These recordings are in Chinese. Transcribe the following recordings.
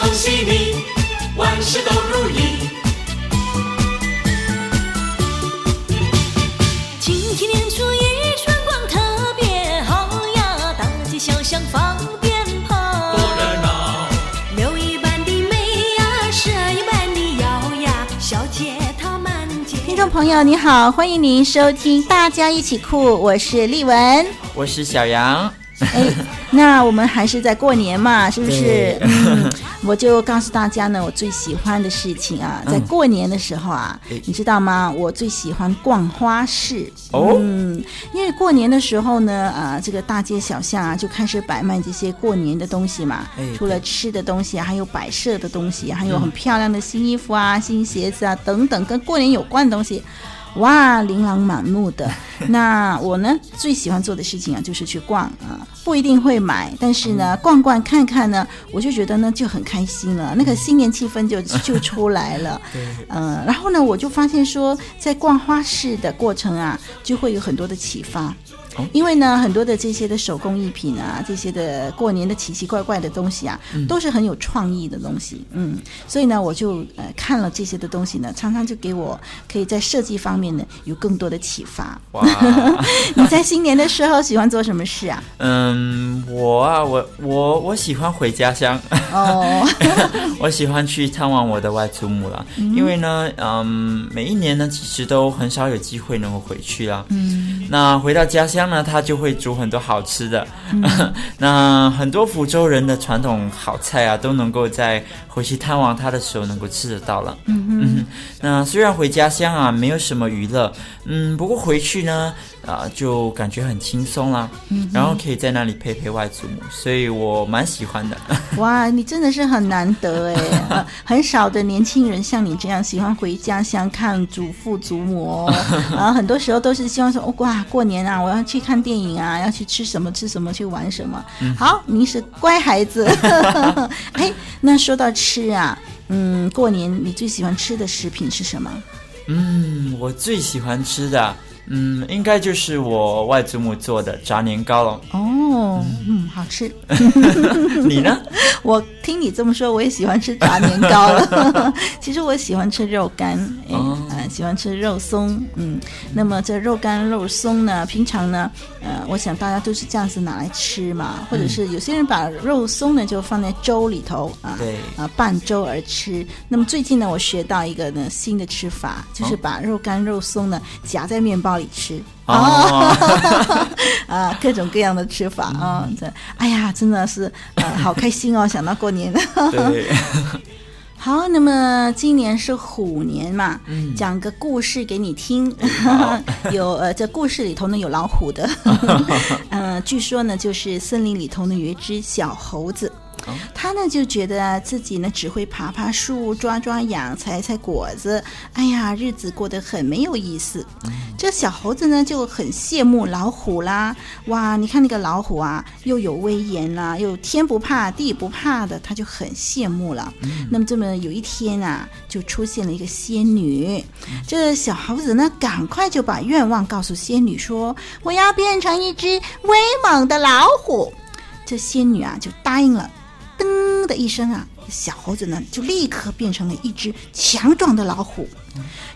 事恭喜你，万事都如意。今天年初一，春光特别好呀，大街小巷放鞭炮，多热闹！六一般的美呀，十二一般的摇呀，小街套满街。听众朋友，你好，欢迎您收听《大家一起酷》，我是丽文，我是小杨。哎，那我们还是在过年嘛，是不是？嗯，我就告诉大家呢，我最喜欢的事情啊，在过年的时候啊，嗯、你知道吗？我最喜欢逛花市。哦，嗯，因为过年的时候呢，啊，这个大街小巷啊，就开始摆卖这些过年的东西嘛。哎，除了吃的东西啊，还有摆设的东西，还有很漂亮的新衣服啊、新鞋子啊等等，跟过年有关的东西。哇，琳琅满目的。那我呢，最喜欢做的事情啊，就是去逛啊，不一定会买，但是呢，逛逛看看呢，我就觉得呢就很开心了，那个新年气氛就就出来了。嗯、呃，然后呢，我就发现说，在逛花市的过程啊，就会有很多的启发。因为呢，很多的这些的手工艺品啊，这些的过年的奇奇怪怪的东西啊，嗯、都是很有创意的东西。嗯，所以呢，我就呃看了这些的东西呢，常常就给我可以在设计方面呢有更多的启发。哇！你在新年的时候喜欢做什么事啊？嗯，我啊，我我我喜欢回家乡。哦，我喜欢去探望我的外祖母了。嗯、因为呢，嗯，每一年呢，其实都很少有机会能够回去啦。嗯，那回到家乡。那他就会煮很多好吃的，那很多福州人的传统好菜啊，都能够在回去探望他的时候能够吃得到了。嗯哼嗯，那虽然回家乡啊没有什么娱乐，嗯，不过回去呢。啊，就感觉很轻松啦，嗯、然后可以在那里陪陪外祖母，所以我蛮喜欢的。哇，你真的是很难得哎、呃，很少的年轻人像你这样喜欢回家乡看祖父祖母哦。然后很多时候都是希望说，哦，哇，过年啊，我要去看电影啊，要去吃什么吃什么，去玩什么。嗯、好，您是乖孩子。哎，那说到吃啊，嗯，过年你最喜欢吃的食品是什么？嗯，我最喜欢吃的。嗯，应该就是我外祖母做的炸年糕了。哦，嗯，好吃。你呢？我听你这么说，我也喜欢吃炸年糕了。其实我喜欢吃肉干，哎，喜欢吃肉松。嗯，那么这肉干肉松呢，平常呢，呃，我想大家都是这样子拿来吃嘛，或者是有些人把肉松呢就放在粥里头啊，对，啊，拌粥而吃。那么最近呢，我学到一个呢新的吃法，就是把肉干肉松呢夹在面包里吃。哦，啊，各种各样的吃法啊，这、嗯，哎呀，真的是，呃，好开心哦！想到过年，对，好，那么今年是虎年嘛，嗯、讲个故事给你听，有呃，这故事里头呢有老虎的，嗯、呃，据说呢就是森林里头呢有一只小猴子。他呢就觉得自己呢只会爬爬树、抓抓痒、采采果子，哎呀，日子过得很没有意思。嗯、这小猴子呢就很羡慕老虎啦，哇，你看那个老虎啊，又有威严啦，又天不怕地不怕的，他就很羡慕了。嗯、那么这么有一天啊，就出现了一个仙女，嗯、这小猴子呢赶快就把愿望告诉仙女说：“我要变成一只威猛的老虎。”这仙女啊就答应了。噔的一声啊，小猴子呢就立刻变成了一只强壮的老虎。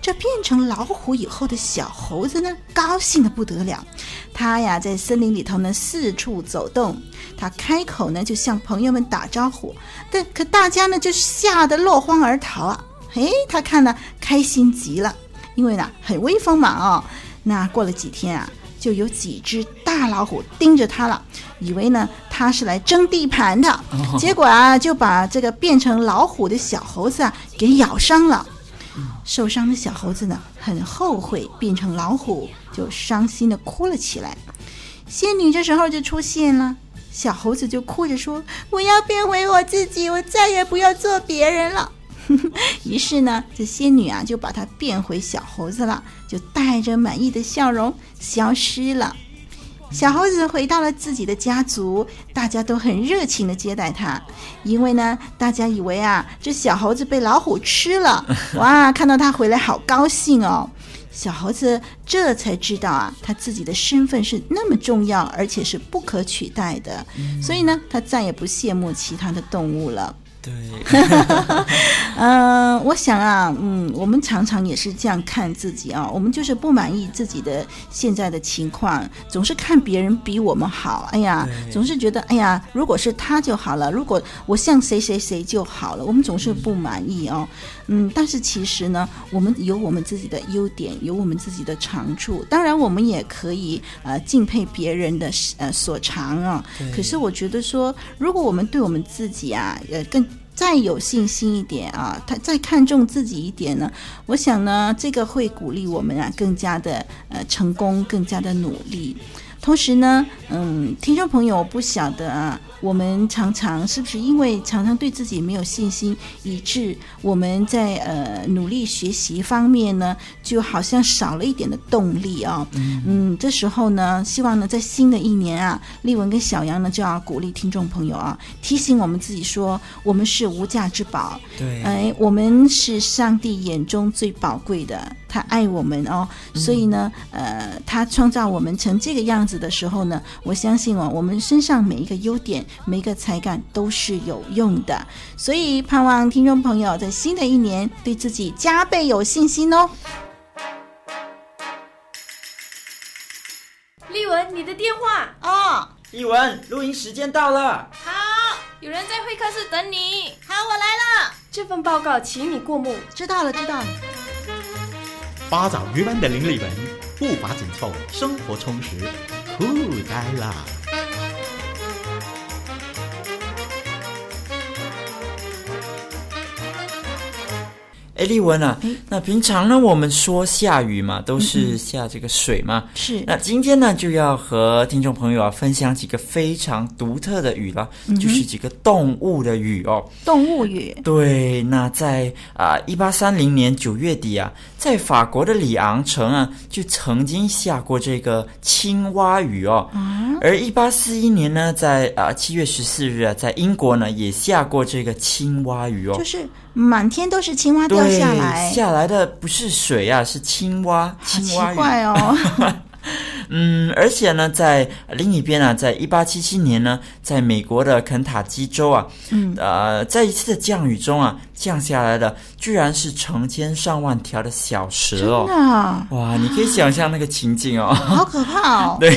这变成老虎以后的小猴子呢，高兴的不得了。他呀在森林里头呢四处走动，他开口呢就向朋友们打招呼，但可大家呢就吓得落荒而逃啊。嘿，他看了开心极了，因为呢很威风嘛哦。那过了几天啊。就有几只大老虎盯着他了，以为呢他是来争地盘的，结果啊就把这个变成老虎的小猴子啊给咬伤了。受伤的小猴子呢很后悔变成老虎，就伤心的哭了起来。仙女这时候就出现了，小猴子就哭着说：“我要变回我自己，我再也不要做别人了。”于是呢，这仙女啊就把它变回小猴子了，就带着满意的笑容消失了。小猴子回到了自己的家族，大家都很热情的接待他，因为呢，大家以为啊，这小猴子被老虎吃了，哇，看到他回来好高兴哦。小猴子这才知道啊，他自己的身份是那么重要，而且是不可取代的，所以呢，他再也不羡慕其他的动物了。对，嗯、呃，我想啊，嗯，我们常常也是这样看自己啊，我们就是不满意自己的现在的情况，总是看别人比我们好，哎呀，总是觉得，哎呀，如果是他就好了，如果我像谁谁谁就好了，我们总是不满意哦，嗯，但是其实呢，我们有我们自己的优点，有我们自己的长处，当然我们也可以呃敬佩别人的呃所长啊，可是我觉得说，如果我们对我们自己啊，呃更再有信心一点啊，他再看重自己一点呢，我想呢，这个会鼓励我们啊，更加的呃成功，更加的努力。同时呢，嗯，听众朋友，我不晓得啊，我们常常是不是因为常常对自己没有信心，以致我们在呃努力学习方面呢，就好像少了一点的动力啊、哦。嗯，嗯，这时候呢，希望呢，在新的一年啊，丽文跟小杨呢就要鼓励听众朋友啊，提醒我们自己说，我们是无价之宝。对，哎，我们是上帝眼中最宝贵的，他爱我们哦，所以呢，嗯、呃，他创造我们成这个样子。的时候呢，我相信哦，我们身上每一个优点、每个才干都是有用的，所以盼望听众朋友在新的一年对自己加倍有信心哦。丽文，你的电话哦，丽文，录音时间到了。好，有人在会客室等你。好，我来了。这份报告请你过目。知道了，知道了。八爪鱼般的林丽文，步伐紧凑，生活充实。酷呆了。哎，丽文啊，那平常呢，我们说下雨嘛，都是下这个水嘛。是。那今天呢，就要和听众朋友啊分享几个非常独特的雨了，嗯、就是几个动物的雨哦。动物雨。对，那在啊，一八三零年九月底啊，在法国的里昂城啊，就曾经下过这个青蛙雨哦。嗯、而一八四一年呢，在啊七月十四日啊，在英国呢也下过这个青蛙雨哦。就是。满天都是青蛙掉下来，下来的不是水啊，是青蛙。青蛙奇怪哦。嗯，而且呢，在另一边啊，在一八七七年呢，在美国的肯塔基州啊，嗯，呃，在一次的降雨中啊，降下来的居然是成千上万条的小蛇哦。真的啊？哇，你可以想象那个情景哦，好可怕哦。对。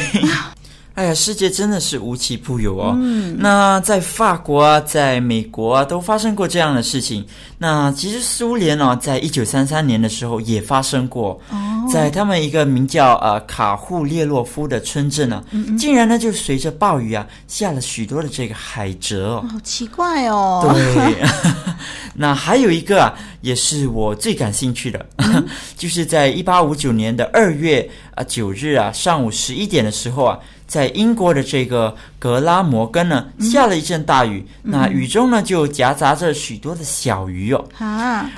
哎呀，世界真的是无奇不有哦。嗯，那在法国啊，在美国啊，都发生过这样的事情。那其实苏联呢，在一九三三年的时候也发生过。哦，在他们一个名叫呃卡库列洛夫的村镇呢，嗯嗯，竟然呢就随着暴雨啊，下了许多的这个海蜇哦。好奇怪哦。对。那还有一个啊，也是我最感兴趣的，嗯、就是在一八五九年的二月啊九日啊上午十一点的时候啊。在英国的这个格拉摩根呢，下了一阵大雨，嗯、那雨中呢就夹杂着许多的小鱼哦。啊，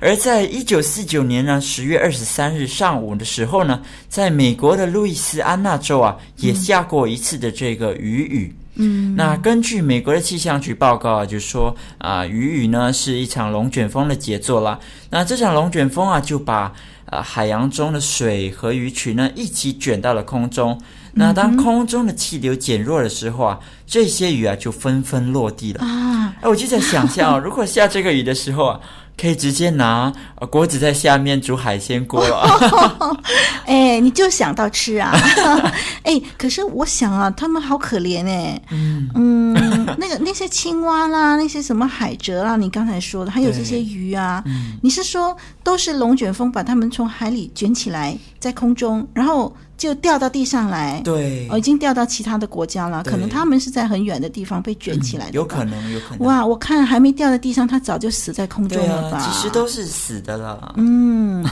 而在一九四九年呢十月二十三日上午的时候呢，在美国的路易斯安那州啊，也下过一次的这个雨雨。嗯，那根据美国的气象局报告啊，就说啊，雨雨呢是一场龙卷风的杰作啦。那这场龙卷风啊，就把啊海洋中的水和鱼群呢一起卷到了空中。那当空中的气流减弱的时候啊，这些鱼啊就纷纷落地了啊！哎，我就在想象啊，如果下这个雨的时候啊，可以直接拿锅子在下面煮海鲜锅了。哎，你就想到吃啊！哎，可是我想啊，他们好可怜哎。嗯嗯，那个那些青蛙啦，那些什么海蜇啦，你刚才说的，还有这些鱼啊，你是说都是龙卷风把它们从海里卷起来在空中，然后？就掉到地上来，对，哦，已经掉到其他的国家了。可能他们是在很远的地方被卷起来的，有可能，有可能。哇，我看还没掉在地上，他早就死在空中了吧？其实都是死的了。嗯，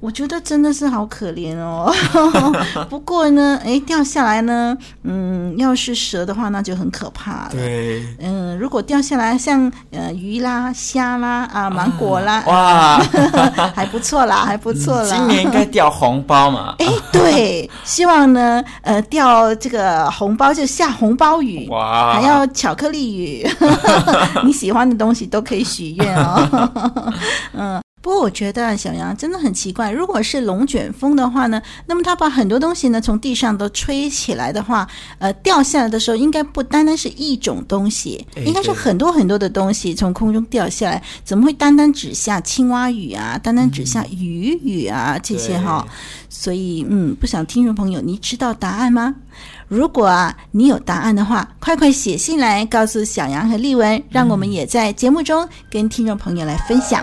我觉得真的是好可怜哦。不过呢，哎，掉下来呢，嗯，要是蛇的话，那就很可怕了。对，嗯，如果掉下来像呃鱼啦、虾啦啊、芒果啦，哇，还不错啦，还不错啦。今年应该掉红包嘛？哎，对。希望呢，呃，掉这个红包就下红包雨，哇，还要巧克力雨，你喜欢的东西都可以许愿哦。嗯。不过我觉得小杨真的很奇怪，如果是龙卷风的话呢，那么它把很多东西呢从地上都吹起来的话，呃，掉下来的时候应该不单单是一种东西，应该是很多很多的东西从空中掉下来，怎么会单单只下青蛙雨啊，单单只下雨雨啊这些哈？所以嗯，不想听众朋友，你知道答案吗？如果啊你有答案的话，快快写信来告诉小杨和丽文，让我们也在节目中跟听众朋友来分享。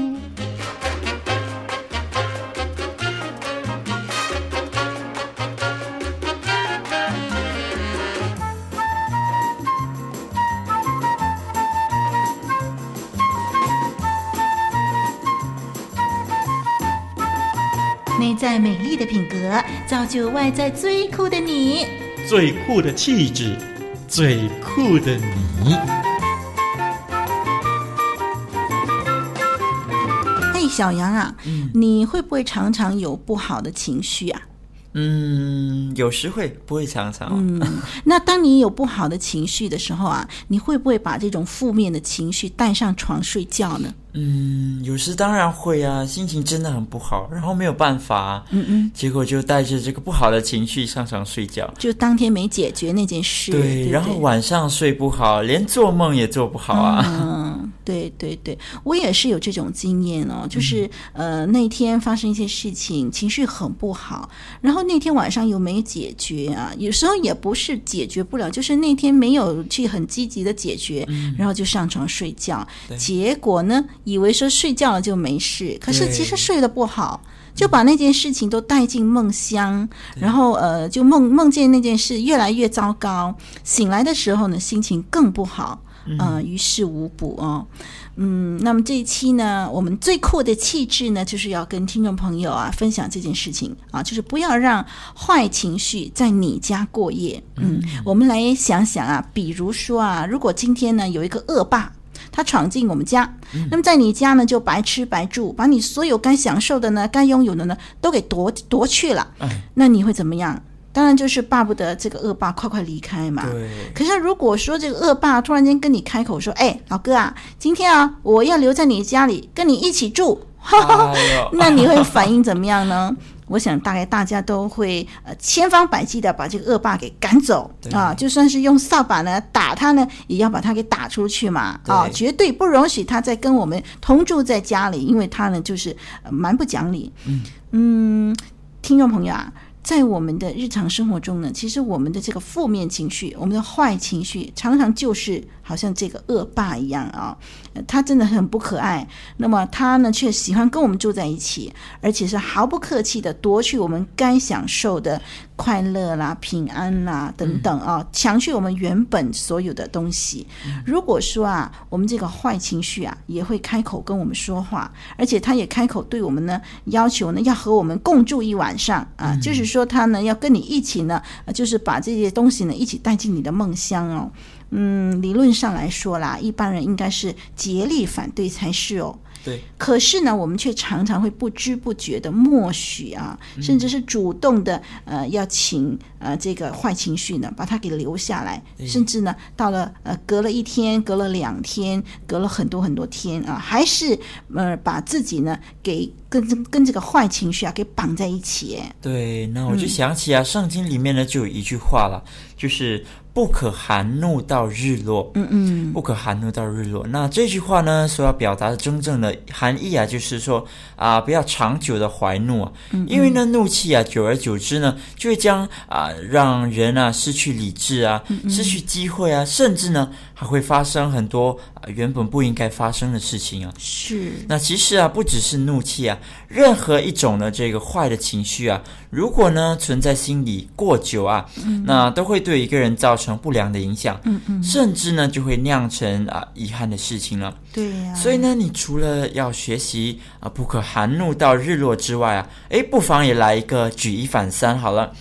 的品格，造就外在最酷的你。最酷的气质，最酷的你。嘿，小杨啊，嗯，你会不会常常有不好的情绪啊？嗯，有时会，不会常常。嗯，那当你有不好的情绪的时候啊，你会不会把这种负面的情绪带上床睡觉呢？嗯，有时当然会啊，心情真的很不好，然后没有办法，嗯嗯，结果就带着这个不好的情绪上床睡觉，就当天没解决那件事，对，对对，然后晚上睡不好，连做梦也做不好啊。嗯，对对对，我也是有这种经验哦，就是、嗯、呃那天发生一些事情，情绪很不好，然后那天晚上又没解决啊，有时候也不是解决不了，就是那天没有去很积极的解决，嗯、然后就上床睡觉，结果呢？以为说睡觉了就没事，可是其实睡得不好，就把那件事情都带进梦乡，然后呃，就梦梦见那件事越来越糟糕，醒来的时候呢，心情更不好，啊、呃，于事无补哦。嗯，那么这一期呢，我们最酷的气质呢，就是要跟听众朋友啊分享这件事情啊，就是不要让坏情绪在你家过夜。嗯，我们来想想啊，比如说啊，如果今天呢有一个恶霸。他闯进我们家，那么在你家呢，就白吃白住，把你所有该享受的呢、该拥有的呢，都给夺夺去了。那你会怎么样？当然就是巴不得这个恶霸快快离开嘛。对。可是如果说这个恶霸突然间跟你开口说：“哎，老哥啊，今天啊，我要留在你家里跟你一起住。”哈哈，那你会反应怎么样呢？我想大概大家都会呃千方百计的把这个恶霸给赶走啊，就算是用扫把呢打他呢，也要把他给打出去嘛啊，绝对不容许他再跟我们同住在家里，因为他呢就是蛮不讲理。嗯嗯，听众朋友啊。在我们的日常生活中呢，其实我们的这个负面情绪，我们的坏情绪，常常就是好像这个恶霸一样啊，他真的很不可爱。那么他呢，却喜欢跟我们住在一起，而且是毫不客气的夺去我们该享受的快乐啦、平安啦等等啊，抢去我们原本所有的东西。如果说啊，我们这个坏情绪啊，也会开口跟我们说话，而且他也开口对我们呢要求呢，要和我们共住一晚上啊，就是。说他呢要跟你一起呢，就是把这些东西呢一起带进你的梦乡哦。嗯，理论上来说啦，一般人应该是竭力反对才是哦。对，可是呢，我们却常常会不知不觉的默许啊，甚至是主动的呃，要请呃这个坏情绪呢，把它给留下来，甚至呢，到了呃隔了一天，隔了两天，隔了很多很多天啊，还是呃把自己呢给跟跟这个坏情绪啊给绑在一起。对，那我就想起啊，嗯、圣经里面呢就有一句话了，就是。不可含怒到日落，嗯嗯，不可含怒到日落。那这句话呢，所要表达的真正的含义啊，就是说啊、呃，不要长久的怀怒啊，嗯嗯，因为呢，怒气啊，久而久之呢，就会将啊、呃，让人啊失去理智啊，失去机会啊，甚至呢。还会发生很多啊原本不应该发生的事情啊。是。那其实啊，不只是怒气啊，任何一种的这个坏的情绪啊，如果呢存在心里过久啊，嗯、那都会对一个人造成不良的影响。嗯嗯。甚至呢，就会酿成啊遗憾的事情了。对呀、啊。所以呢，你除了要学习啊不可含怒到日落之外啊，诶，不妨也来一个举一反三好了。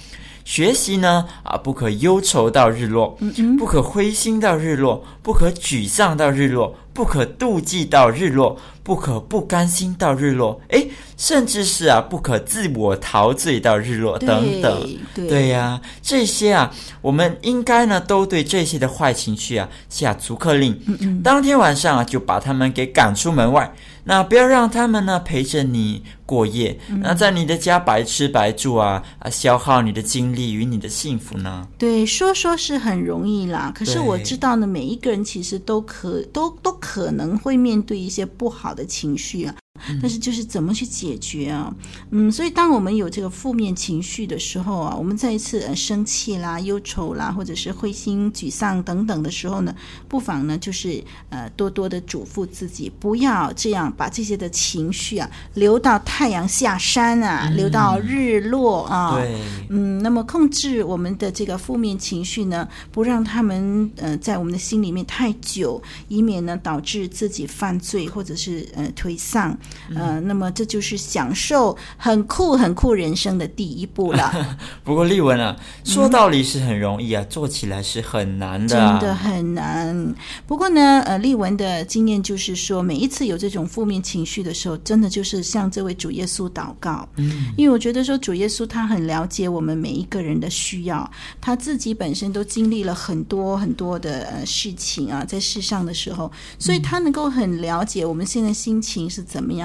学习呢啊，不可忧愁到日落，不可灰心到日落，不可沮丧到日落，不可妒忌到日落，不可不甘心到日落。诶，甚至是啊，不可自我陶醉到日落，等等。对，呀，啊，这些啊，我们应该呢，都对这些的坏情绪啊下逐客令。嗯嗯，当天晚上啊，就把他们给赶出门外。那不要让他们呢陪着你过夜，嗯、那在你的家白吃白住啊啊，消耗你的精力与你的幸福呢？对，说说是很容易啦，可是我知道呢，每一个人其实都可都都可可能会面对一些不好的情绪啊。但是就是怎么去解决啊？嗯，所以当我们有这个负面情绪的时候啊，我们再一次呃生气啦、忧愁啦，或者是灰心、沮丧等等的时候呢，不妨呢就是呃多多的嘱咐自己，不要这样把这些的情绪啊留到太阳下山啊，留到日落啊。对。嗯，那么控制我们的这个负面情绪呢，不让他们呃在我们的心里面太久，以免呢导致自己犯罪或者是呃颓丧。呃，那么这就是享受很酷很酷人生的第一步了。不过丽文啊，说道理是很容易啊，嗯、做起来是很难的，真的很难。不过呢，呃，丽文的经验就是说，每一次有这种负面情绪的时候，真的就是向这位主耶稣祷告。嗯，因为我觉得说主耶稣他很了解我们每一个人的需要，他自己本身都经历了很多很多的呃事情啊，在世上的时候，所以他能够很了解我们现在心情是怎么样。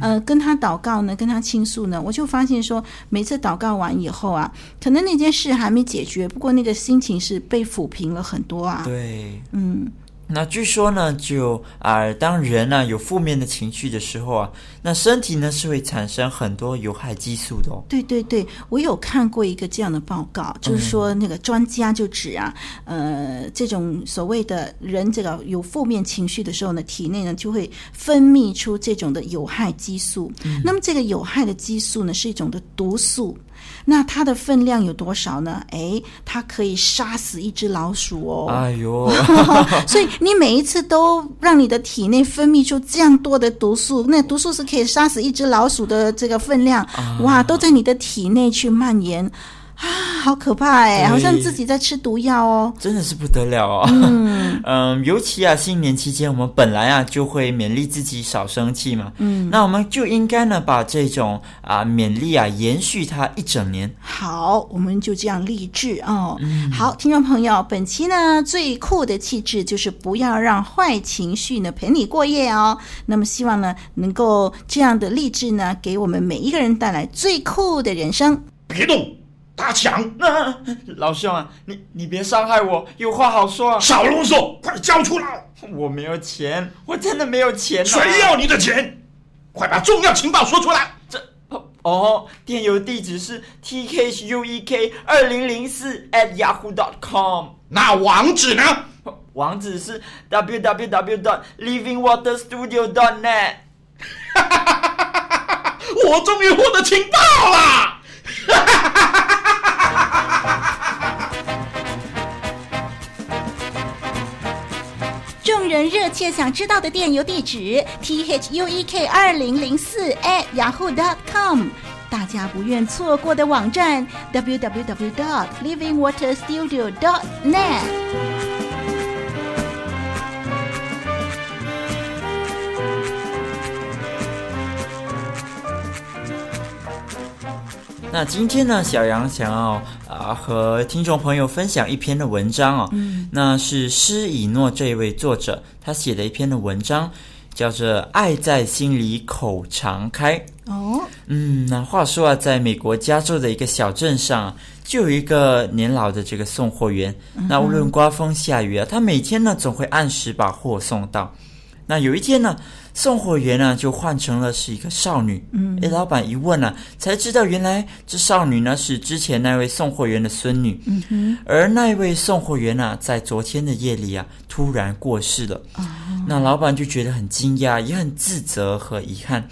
呃，跟他祷告呢，跟他倾诉呢，我就发现说，每次祷告完以后啊，可能那件事还没解决，不过那个心情是被抚平了很多啊。对，嗯。那据说呢，就啊、呃，当人呢、啊、有负面的情绪的时候啊，那身体呢是会产生很多有害激素的哦。对对对，我有看过一个这样的报告，就是说那个专家就指啊，嗯、呃，这种所谓的人这个有负面情绪的时候呢，体内呢就会分泌出这种的有害激素。嗯、那么这个有害的激素呢是一种的毒素。那它的分量有多少呢？诶，它可以杀死一只老鼠哦！哎呦，所以你每一次都让你的体内分泌出这样多的毒素，那毒素是可以杀死一只老鼠的这个分量，啊、哇，都在你的体内去蔓延。啊，好可怕哎！好像自己在吃毒药哦，真的是不得了哦。嗯 嗯，尤其啊，新年期间，我们本来啊就会勉励自己少生气嘛。嗯，那我们就应该呢，把这种啊勉励啊延续它一整年。好，我们就这样励志哦。嗯，好，听众朋友，本期呢最酷的气质就是不要让坏情绪呢陪你过夜哦。那么希望呢能够这样的励志呢，给我们每一个人带来最酷的人生。别动。打抢！那老兄啊，你你别伤害我，有话好说啊！少啰嗦，快交出来！我没有钱，我真的没有钱啊。谁要你的钱？快把重要情报说出来！这哦，电邮地址是 t k u e k 二零零四 at yahoo dot com。那网址呢？网址是 w w w dot living water studio dot net。我终于获得情报了！人热切想知道的电邮地址：t h u e k 二零零四 at yahoo dot com。大家不愿错过的网站：w w w dot living water studio dot net。那今天呢，小杨想要啊、呃、和听众朋友分享一篇的文章哦，嗯，那是施以诺这一位作者他写的一篇的文章，叫做《爱在心里口常开》哦，嗯，那话说啊，在美国加州的一个小镇上，就有一个年老的这个送货员，嗯、那无论刮风下雨啊，他每天呢总会按时把货送到。那有一天呢，送货员呢就换成了是一个少女。嗯，诶，老板一问呢，才知道原来这少女呢是之前那位送货员的孙女。嗯哼，而那位送货员呢，在昨天的夜里啊，突然过世了。哦，那老板就觉得很惊讶，也很自责和遗憾。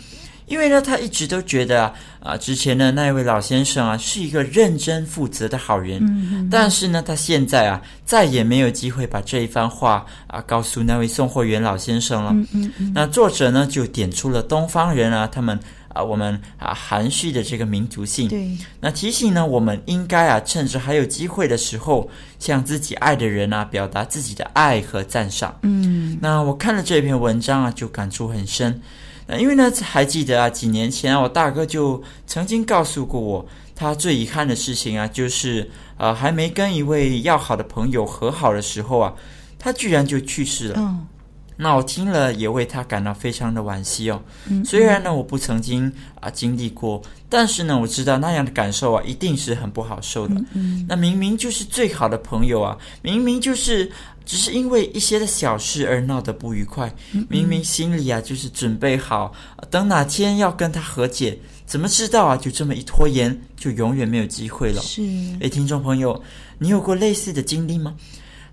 因为呢，他一直都觉得啊，啊，之前的那位老先生啊，是一个认真负责的好人。嗯嗯。但是呢，他现在啊，再也没有机会把这一番话啊，告诉那位送货员老先生了。嗯嗯嗯。那作者呢，就点出了东方人啊，他们啊我们啊含蓄的这个民族性。对，那提醒呢，我们应该啊趁着还有机会的时候，向自己爱的人啊表达自己的爱和赞赏。嗯，那我看了这篇文章啊，就感触很深。那因为呢，还记得啊，几年前啊，我大哥就曾经告诉过我，他最遗憾的事情啊，就是呃还没跟一位要好的朋友和好的时候啊，他居然就去世了。嗯。那我听了也为他感到非常的惋惜哦。嗯，虽然呢我不曾经啊经历过，但是呢我知道那样的感受啊一定是很不好受的。嗯，嗯，那明明就是最好的朋友啊，明明就是只是因为一些的小事而闹得不愉快，嗯，明明心里啊就是准备好等哪天要跟他和解，怎么知道啊就这么一拖延，就永远没有机会了。是。诶，听众朋友，你有过类似的经历吗？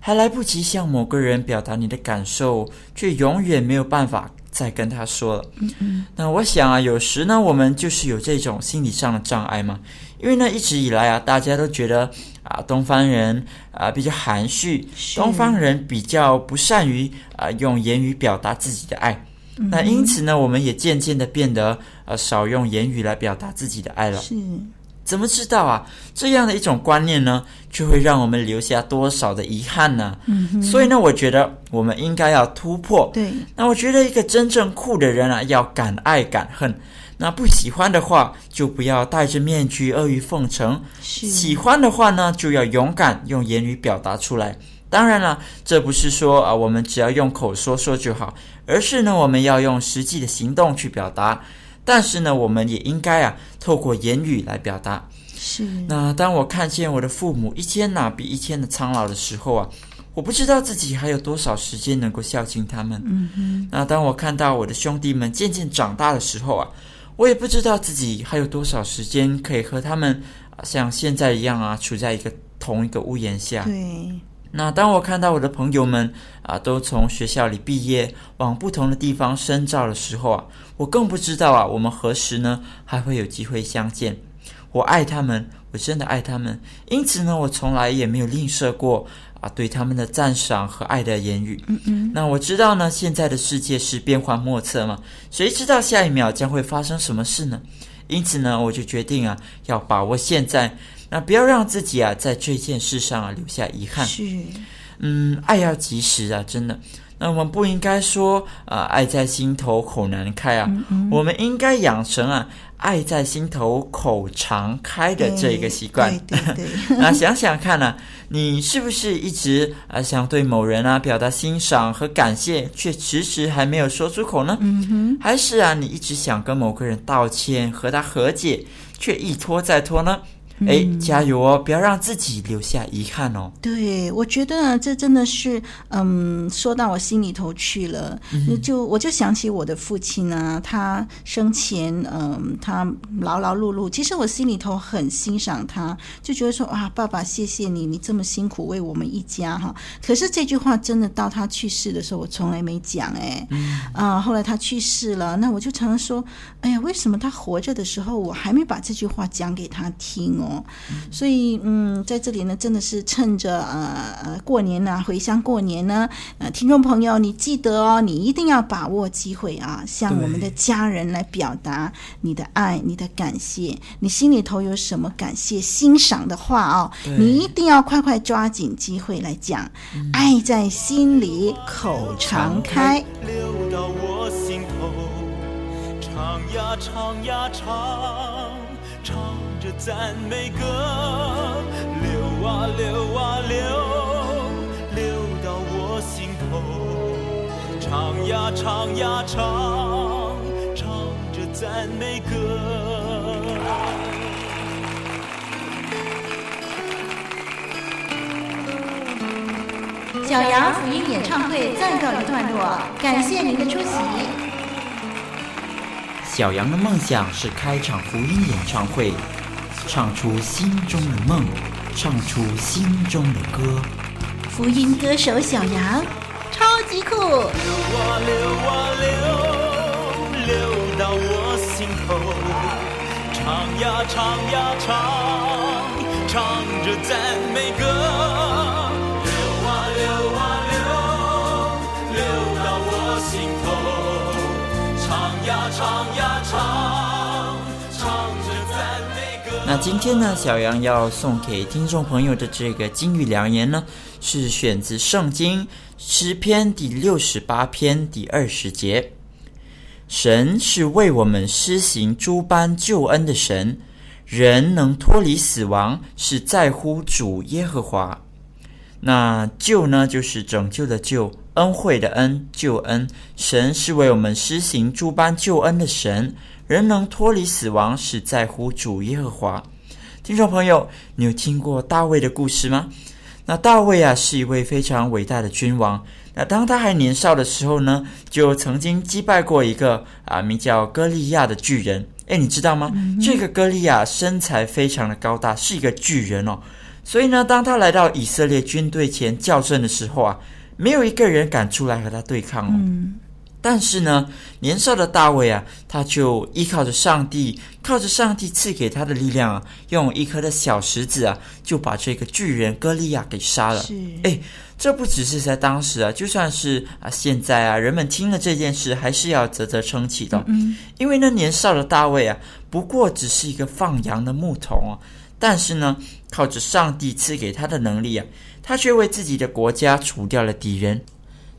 还来不及向某个人表达你的感受，却永远没有办法再跟他说了。嗯嗯。那我想啊，有时呢，我们就是有这种心理上的障碍嘛。因为呢，一直以来啊，大家都觉得啊，东方人啊比较含蓄，东方人比较不善于啊用言语表达自己的爱。嗯。那因此呢，我们也渐渐的变得呃少用言语来表达自己的爱了。是。怎么知道啊？这样的一种观念呢，就会让我们留下多少的遗憾呢？嗯。所以呢，我觉得我们应该要突破。对。那我觉得一个真正酷的人啊，要敢爱敢恨。那不喜欢的话，就不要戴着面具阿谀奉承。喜欢的话呢，就要勇敢用言语表达出来。当然了，这不是说啊，我们只要用口说说就好，而是呢，我们要用实际的行动去表达。但是呢，我们也应该啊，透过言语来表达。是。那当我看见我的父母一天呐比一天的苍老的时候啊，我不知道自己还有多少时间能够孝敬他们。嗯哼。那当我看到我的兄弟们渐渐长大的时候啊，我也不知道自己还有多少时间可以和他们啊像现在一样啊，处在一个同一个屋檐下。对。那当我看到我的朋友们啊，都从学校里毕业，往不同的地方深造的时候啊，我更不知道啊，我们何时呢还会有机会相见？我爱他们，我真的爱他们，因此呢，我从来也没有吝啬过啊对他们的赞赏和爱的言语。嗯嗯。那我知道呢，现在的世界是变幻莫测嘛，谁知道下一秒将会发生什么事呢？因此呢，我就决定啊，要把握现在。那不要让自己啊，在这件事上啊留下遗憾。是，嗯，爱要及时啊，真的。那我们不应该说啊，爱在心头口难开啊。嗯嗯。我们应该养成啊，爱在心头口常开的这一个习惯。对对对。那想想看呢、啊，你是不是一直啊想对某人啊表达欣赏和感谢，却迟迟还没有说出口呢？嗯哼。还是啊，你一直想跟某个人道歉和他和解，却一拖再拖呢？哎，加油哦！不要让自己留下遗憾哦。对，我觉得这真的是，嗯，说到我心里头去了。嗯、就我就想起我的父亲啊，他生前，嗯，他劳劳碌碌，其实我心里头很欣赏他，就觉得说啊，爸爸，谢谢你，你这么辛苦为我们一家哈。可是这句话真的到他去世的时候，我从来没讲哎。嗯。啊，后来他去世了，那我就常常说，哎呀，为什么他活着的时候，我还没把这句话讲给他听哦？所以，嗯，在这里呢，真的是趁着呃呃过年呢、啊，回乡过年呢，呃，听众朋友，你记得哦，你一定要把握机会啊，向我们的家人来表达你的爱、你的感谢，你心里头有什么感谢、欣赏的话哦，你一定要快快抓紧机会来讲，嗯、爱在心里口常开，流到我心头，唱呀唱呀唱。唱着赞美歌，流啊流啊流，流到我心头。唱呀唱呀唱，唱着赞美歌。小羊福音演唱会暂告一段落，感谢您的出席。小羊的梦想是开场福音演唱会，唱出心中的梦，唱出心中的歌。福音歌手小羊，超级酷！流啊流啊流，流到我心头。唱呀唱呀唱，唱着赞美歌。流啊流啊流，流到我心头。唱呀唱呀唱。那今天呢，小杨要送给听众朋友的这个金玉良言呢，是选自圣经诗篇第六十八篇第二十节。神是为我们施行诸般救恩的神，人能脱离死亡，是在乎主耶和华。那救呢，就是拯救的救，恩惠的恩，救恩。神是为我们施行诸般救恩的神，人能脱离死亡，是在乎主耶和华。听众朋友，你有听过大卫的故事吗？那大卫啊，是一位非常伟大的君王。那当他还年少的时候呢，就曾经击败过一个啊名叫歌利亚的巨人。诶，你知道吗？嗯、这个歌利亚身材非常的高大，是一个巨人哦。所以呢，当他来到以色列军队前叫阵的时候啊，没有一个人敢出来和他对抗哦。嗯但是呢，年少的大卫啊，他就依靠着上帝，靠着上帝赐给他的力量啊，用一颗的小石子啊，就把这个巨人歌利亚给杀了。是，哎，这不只是在当时啊，就算是啊现在啊，人们听了这件事，还是要啧啧称奇的。嗯，因为那年少的大卫啊，不过只是一个放羊的牧童啊，但是呢，靠着上帝赐给他的能力啊，他却为自己的国家除掉了敌人。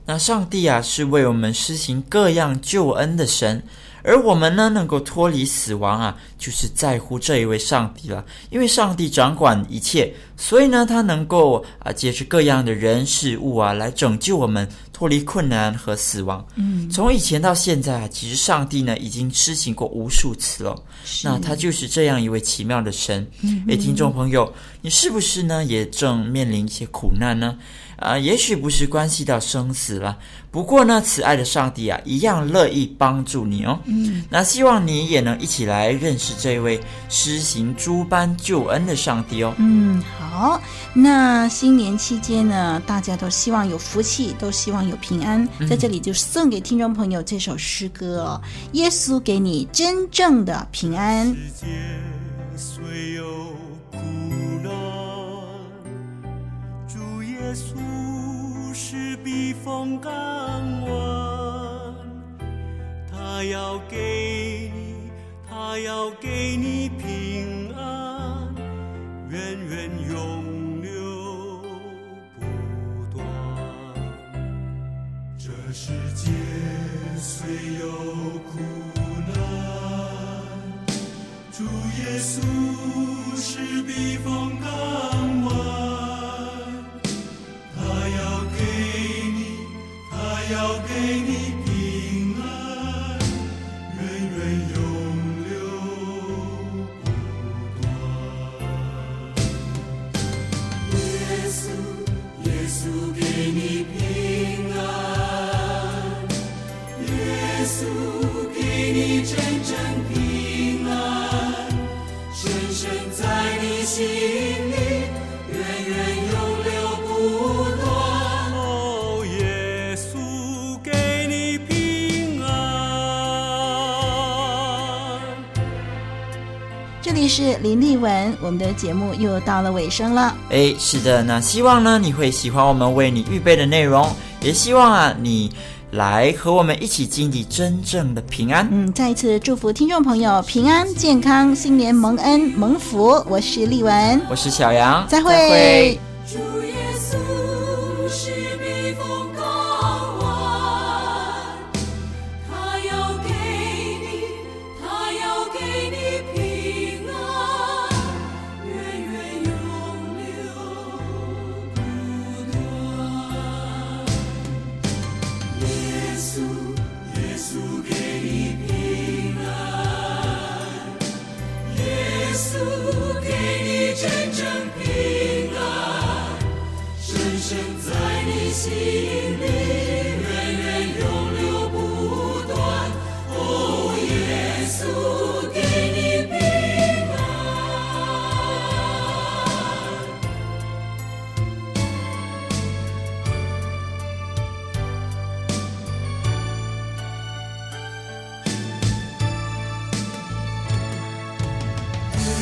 那上帝啊，是为我们施行各样救恩的神，而我们呢，能够脱离死亡啊，就是在乎这一位上帝了。因为上帝掌管一切，所以呢，他能够啊，借着各样的人事物啊，来拯救我们脱离困难和死亡。嗯，从以前到现在啊，其实上帝呢，已经施行过无数次了。那他就是这样一位奇妙的神。嗯，诶，听众朋友，你是不是呢，也正面临一些苦难呢？啊，也许不是关系到生死了，不过呢，慈爱的上帝啊，一样乐意帮助你哦。嗯，那希望你也能一起来认识这位施行诸般救恩的上帝哦。嗯，好，那新年期间呢，大家都希望有福气，都希望有平安，在这里就送给听众朋友这首诗歌哦，嗯，耶稣给你真正的平安。耶稣是避风港湾，他要给你，他要给你平安，源源永流不断。这世界虽有苦难，主耶稣是避风港文，我们的节目又到了尾声了。哎，是的，那希望呢你会喜欢我们为你预备的内容，也希望啊你来和我们一起经历真正的平安。嗯，再一次祝福听众朋友平安健康，新年蒙恩蒙福。我是丽文，我是小杨，再会。再会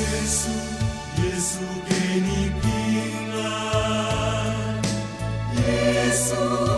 耶稣耶稣给你平安耶稣